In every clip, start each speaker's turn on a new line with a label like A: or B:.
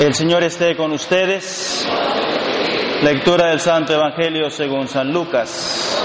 A: El Señor esté con ustedes. Lectura del Santo Evangelio según San Lucas.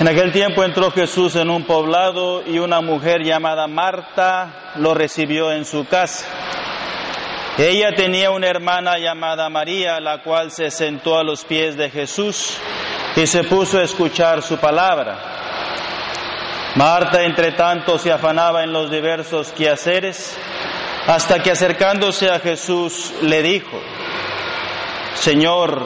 A: En aquel tiempo entró Jesús en un poblado y una mujer llamada Marta lo recibió en su casa. Ella tenía una hermana llamada María, la cual se sentó a los pies de Jesús y se puso a escuchar su palabra. Marta, entre tanto, se afanaba en los diversos quehaceres, hasta que acercándose a Jesús le dijo, Señor,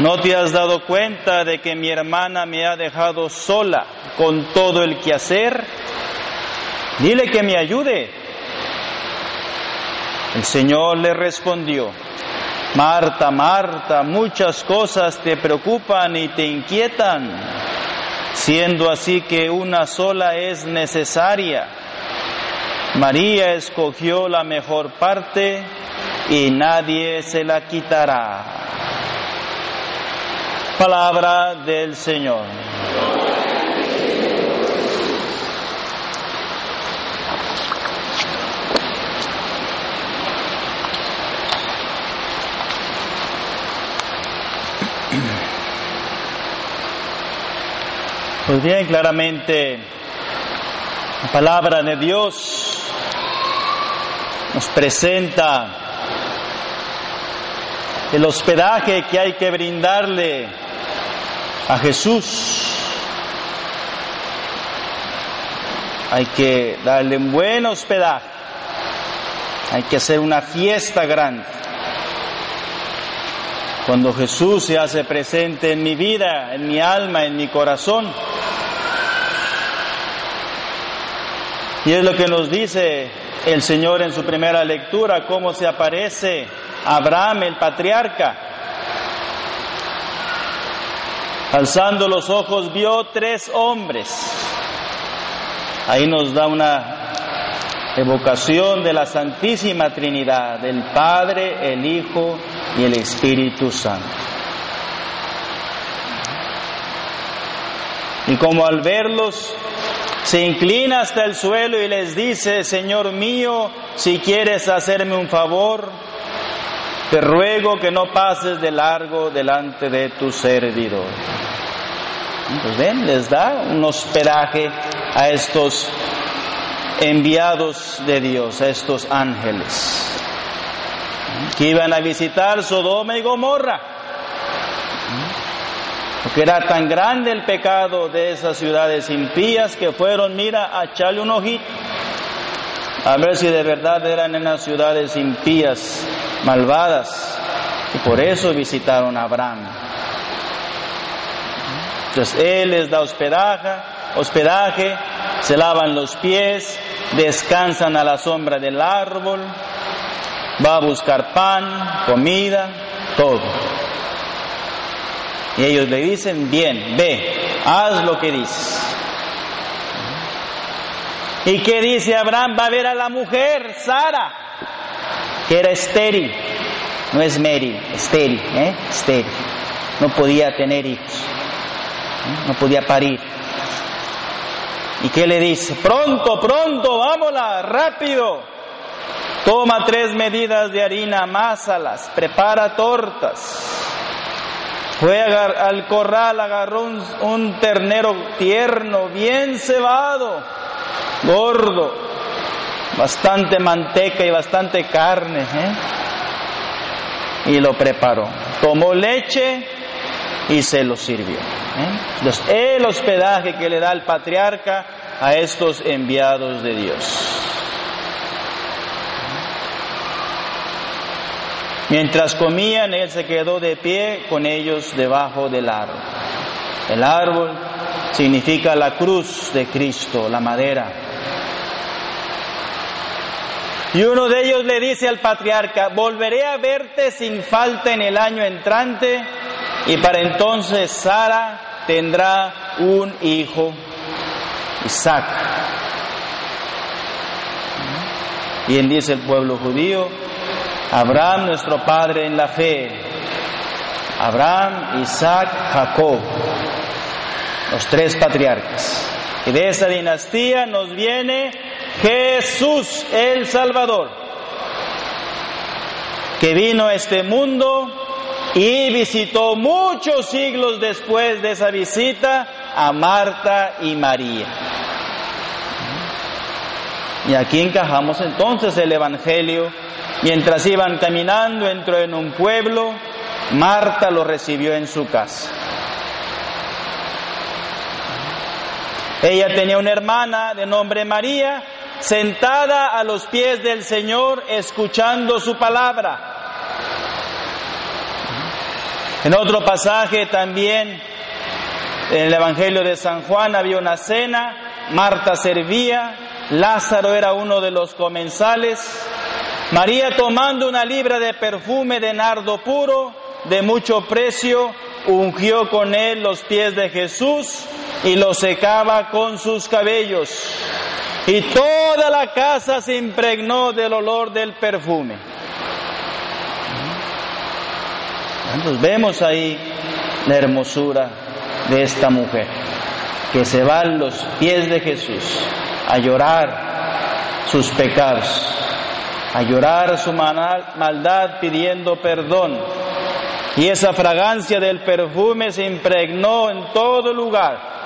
A: ¿no te has dado cuenta de que mi hermana me ha dejado sola con todo el quehacer? Dile que me ayude. El Señor le respondió, Marta, Marta, muchas cosas te preocupan y te inquietan, siendo así que una sola es necesaria. María escogió la mejor parte y nadie se la quitará. Palabra del Señor. Pues bien, claramente la palabra de Dios nos presenta el hospedaje que hay que brindarle a Jesús. Hay que darle un buen hospedaje. Hay que hacer una fiesta grande. Cuando Jesús se hace presente en mi vida, en mi alma, en mi corazón. Y es lo que nos dice el Señor en su primera lectura, cómo se aparece Abraham, el patriarca. Alzando los ojos vio tres hombres. Ahí nos da una evocación de la Santísima Trinidad, del Padre, el Hijo y el Espíritu Santo. Y como al verlos, se inclina hasta el suelo y les dice, Señor mío, si quieres hacerme un favor, te ruego que no pases de largo delante de tu servidor. Pues ven, les da un hospedaje a estos enviados de Dios, a estos ángeles, que iban a visitar Sodoma y Gomorra, porque era tan grande el pecado de esas ciudades impías que fueron, mira, a echarle un ojito, a ver si de verdad eran en las ciudades impías, malvadas, y por eso visitaron a Abraham. Entonces Él les da hospedaje, hospedaje, se lavan los pies, descansan a la sombra del árbol, va a buscar pan, comida, todo. Y ellos le dicen, bien, ve, haz lo que dices. ¿Y qué dice Abraham? Va a ver a la mujer, Sara, que era estéril. No es Mary, estéril, ¿eh? Estéril. No podía tener hijos. No podía parir. ¿Y qué le dice? Pronto, pronto, vámonos, rápido. Toma tres medidas de harina, amásalas, prepara tortas. Fue al corral, agarró un, ternero tierno, bien cebado, gordo, bastante manteca y bastante carne, ¿eh? y lo preparó. Tomó leche y se lo sirvió. ¿eh? El hospedaje que le da el patriarca a estos enviados de Dios. Mientras comían, él se quedó de pie con ellos debajo del árbol. El árbol significa la cruz de Cristo, la madera. Y uno de ellos le dice al patriarca, volveré a verte sin falta en el año entrante y para entonces Sara tendrá un hijo, Isaac. Bien dice el pueblo judío, Abraham nuestro padre en la fe, Abraham, Isaac, Jacob, los tres patriarcas. Y de esa dinastía nos viene Jesús el Salvador, que vino a este mundo y visitó muchos siglos después de esa visita a Marta y María. Y aquí encajamos entonces el Evangelio. Mientras iban caminando, entró en un pueblo, Marta lo recibió en su casa. Ella tenía una hermana de nombre María, sentada a los pies del Señor, escuchando su palabra. En otro pasaje también, en el Evangelio de San Juan, había una cena, Marta servía, Lázaro era uno de los comensales, María tomando una libra de perfume de nardo puro, de mucho precio, ungió con él los pies de Jesús y los secaba con sus cabellos. Y toda la casa se impregnó del olor del perfume. Entonces vemos ahí la hermosura de esta mujer, que se va a los pies de Jesús a llorar sus pecados, a llorar su maldad pidiendo perdón. Y esa fragancia del perfume se impregnó en todo lugar.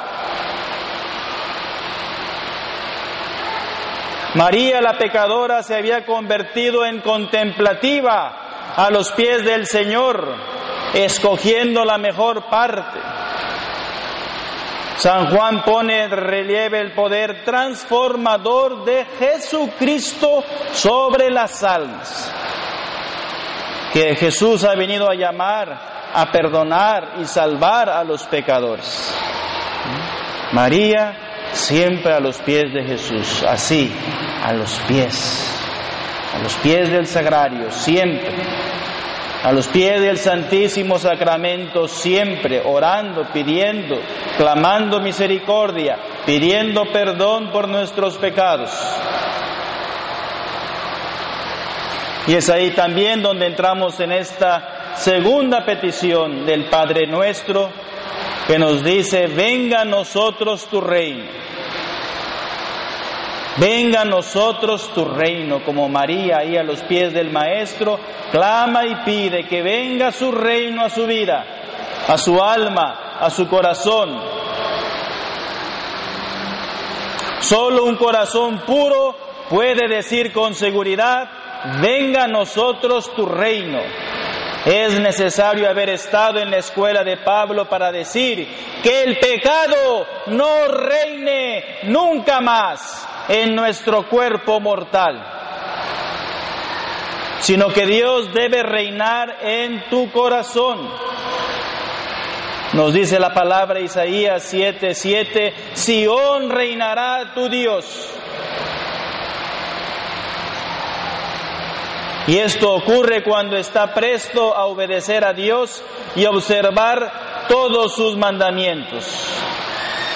A: María la pecadora se había convertido en contemplativa a los pies del Señor, escogiendo la mejor parte. San Juan pone en relieve el poder transformador de Jesucristo sobre las almas, que Jesús ha venido a llamar, a perdonar y salvar a los pecadores. María siempre a los pies de Jesús, así, a los pies, a los pies del sagrario, siempre a los pies del Santísimo Sacramento siempre orando, pidiendo, clamando misericordia, pidiendo perdón por nuestros pecados. Y es ahí también donde entramos en esta segunda petición del Padre nuestro que nos dice, venga a nosotros tu reino. Venga a nosotros tu reino, como María ahí a los pies del Maestro, clama y pide que venga su reino a su vida, a su alma, a su corazón. Solo un corazón puro puede decir con seguridad, venga a nosotros tu reino. Es necesario haber estado en la escuela de Pablo para decir que el pecado no reine nunca más en nuestro cuerpo mortal, sino que Dios debe reinar en tu corazón. Nos dice la palabra Isaías 7:7, Sión reinará tu Dios. Y esto ocurre cuando está presto a obedecer a Dios y observar todos sus mandamientos.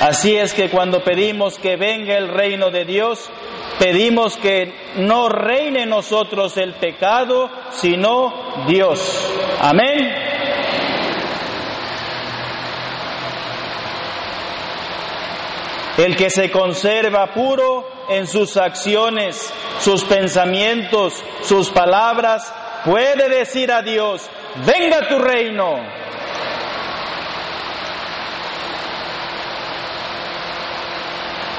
A: Así es que cuando pedimos que venga el reino de Dios, pedimos que no reine en nosotros el pecado, sino Dios. Amén. El que se conserva puro en sus acciones, sus pensamientos, sus palabras, puede decir a Dios, venga tu reino,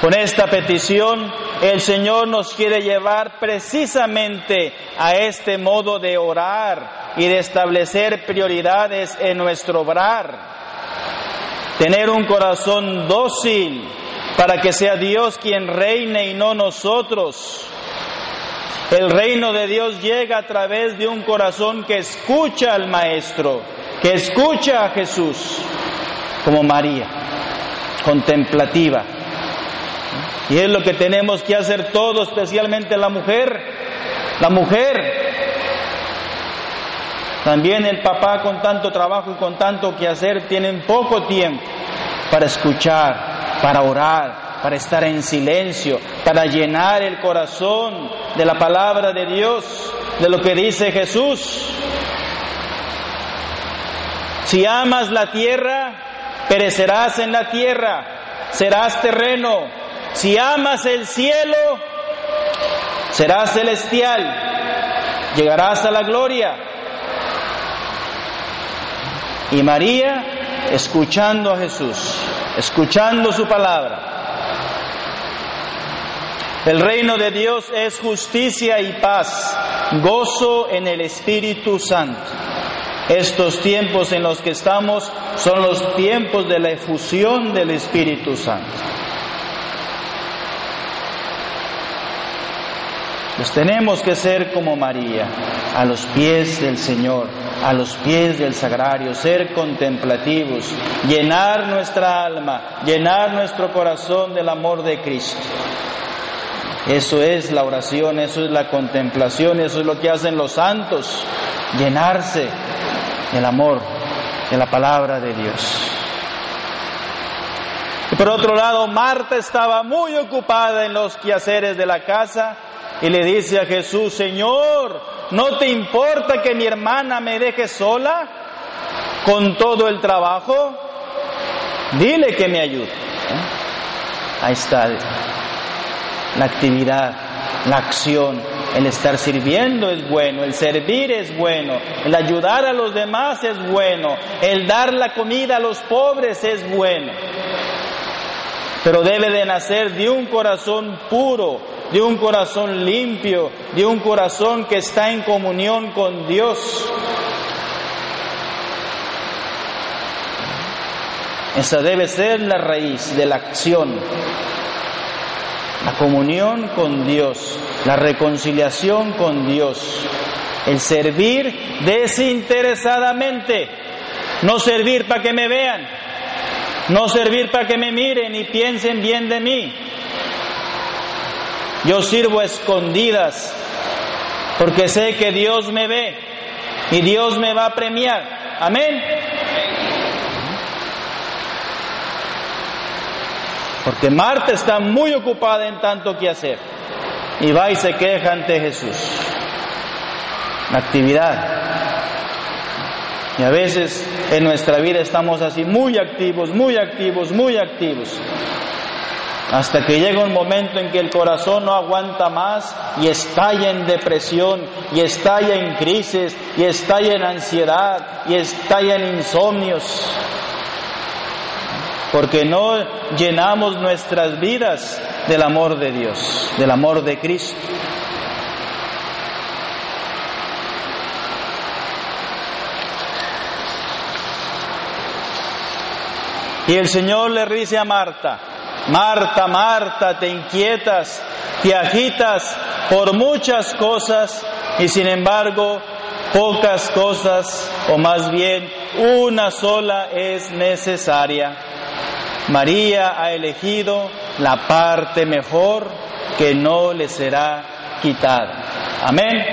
A: Con esta petición el Señor nos quiere llevar precisamente a este modo de orar y de establecer prioridades en nuestro obrar. Tener un corazón dócil para que sea Dios quien reine y no nosotros. El reino de Dios llega a través de un corazón que escucha al Maestro, que escucha a Jesús, como María, contemplativa y es lo que tenemos que hacer todos, especialmente la mujer, La mujer, también el papá con tanto trabajo y con tanto que hacer tienen poco tiempo para escuchar, para orar, para estar en silencio, para llenar el corazón de la palabra de Dios, de lo que dice Jesús. Si amas la tierra, perecerás en la tierra, serás terreno. Si amas el cielo, serás celestial, llegarás a la gloria. Y María, escuchando a Jesús, escuchando su palabra. El reino de Dios es justicia y paz, gozo en el Espíritu Santo. Estos tiempos en los que estamos son los tiempos de la efusión del Espíritu Santo. Pues tenemos que ser como María, a los pies del Señor, a los pies del sagrario, ser contemplativos, llenar nuestra alma, llenar nuestro corazón del amor de Cristo. Eso es la oración, eso es la contemplación, eso es lo que hacen los santos, llenarse del amor de la palabra de Dios. Y por otro lado, Marta estaba muy ocupada en los quehaceres de la casa y le dice a Jesús, Señor, ¿no te importa que mi hermana me deje sola con todo el trabajo? Dile que me ayude. ¿Eh? Ahí está la actividad, la acción, el estar sirviendo es bueno, el servir es bueno, el ayudar a los demás es bueno, el dar la comida a los pobres es bueno. Pero debe de nacer de un corazón puro, de un corazón limpio, de un corazón que está en comunión con Dios. Esa debe ser la raíz de la acción. La comunión con Dios, la reconciliación con Dios, el servir desinteresadamente, no servir para que me vean, no servir para que me miren y piensen bien de mí, yo sirvo escondidas porque sé que Dios me ve y Dios me va a premiar. Amén. Porque Marta está muy ocupada en tanto que hacer y va y se queja ante Jesús. La actividad. Y a veces en nuestra vida estamos así muy activos, muy activos, muy activos hasta que llega un momento en que el corazón no aguanta más y estalla en depresión, y estalla en crisis, y estalla en ansiedad, y estalla en insomnios, porque no llenamos nuestras vidas del amor de Dios, del amor de Cristo. Y el Señor le dice a Marta, Marta, Marta, te inquietas, te agitas por muchas cosas y sin embargo pocas cosas, o más bien una sola es necesaria. María ha elegido la parte mejor que no le será quitada. Amén.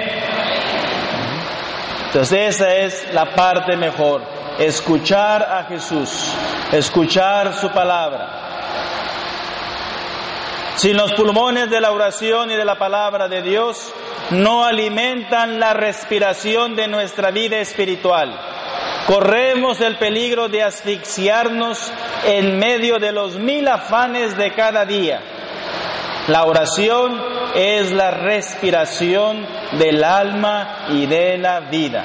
A: Entonces esa es la parte mejor, escuchar a Jesús, escuchar su palabra sin los pulmones de la oración y de la palabra de Dios, no alimentan la respiración de nuestra vida espiritual. Corremos el peligro de asfixiarnos en medio de los mil afanes de cada día. La oración es la respiración del alma y de la vida.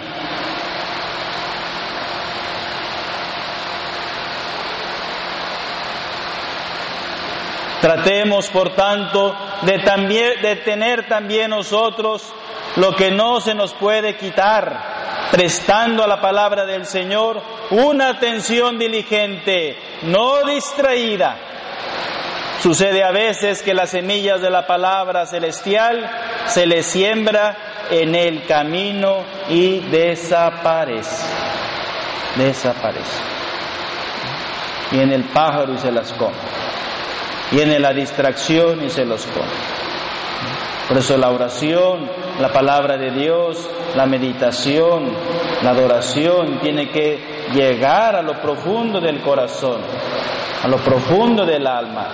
A: Tratemos, por tanto, de, tener también nosotros lo que no se nos puede quitar, prestando a la palabra del Señor una atención diligente, no distraída. Sucede a veces que las semillas de la palabra celestial se les siembra en el camino y desaparece. Desaparece. en el pájaro y se las come viene la distracción y se los come. Por eso la oración la palabra de Dios, la meditación, la adoración, tiene que llegar a lo profundo del corazón, a lo profundo del alma,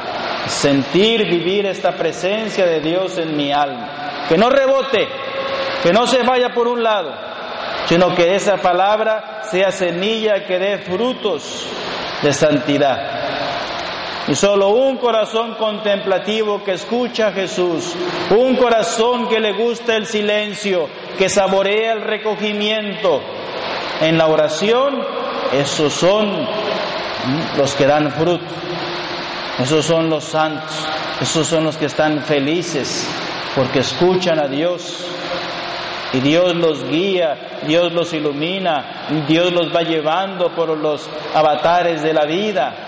A: sentir, vivir esta presencia de Dios en mi alma, que no rebote, que no se vaya por un lado, sino que esa palabra sea semilla que dé frutos de santidad. Y solo un corazón contemplativo que escucha a Jesús, un corazón que le gusta el silencio, que saborea el recogimiento en la oración, esos son los que dan fruto, esos son los santos, esos son los que están felices porque escuchan a Dios. Y Dios los guía, Dios los ilumina, Dios los va llevando por los avatares de la vida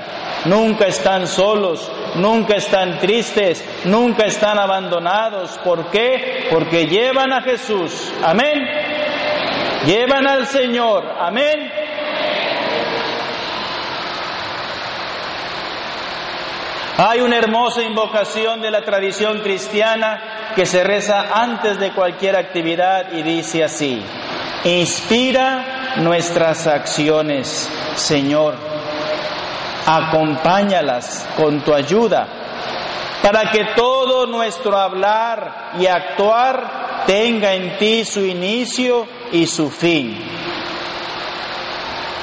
A: nunca están solos, nunca están tristes, nunca están abandonados. ¿Por qué? Porque llevan a Jesús. Amén. Llevan al Señor. Amén. Hay una hermosa invocación de la tradición cristiana que se reza antes de cualquier actividad y dice así, inspira nuestras acciones, Señor acompáñalas con tu ayuda, para que todo nuestro hablar y actuar tenga en ti su inicio y su fin.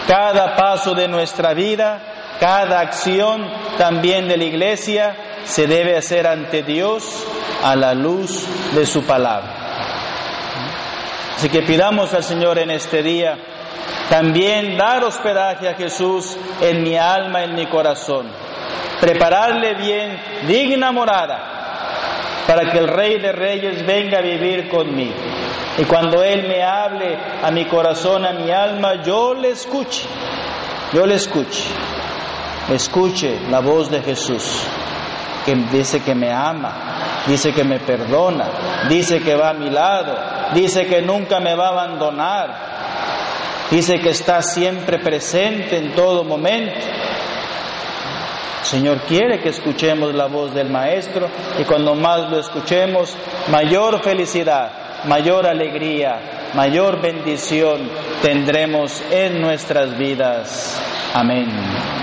A: Cada paso de nuestra vida, cada acción también de la iglesia se debe hacer ante Dios a la luz de su palabra. Así que pidamos al Señor en este día también dar hospedaje a Jesús en mi alma, en mi corazón. Prepararle bien digna morada para que el Rey de Reyes venga a vivir conmigo. Y cuando Él me hable a mi corazón, a mi alma, yo le escuche. Yo le escuche. Escuche la voz de Jesús, que dice que me ama, dice que me perdona, dice que va a mi lado, dice que nunca me va a abandonar, Dice que está siempre presente en todo momento. El Señor quiere que escuchemos la voz del Maestro y cuando más lo escuchemos, mayor felicidad, mayor alegría, mayor bendición tendremos en nuestras vidas. Amén.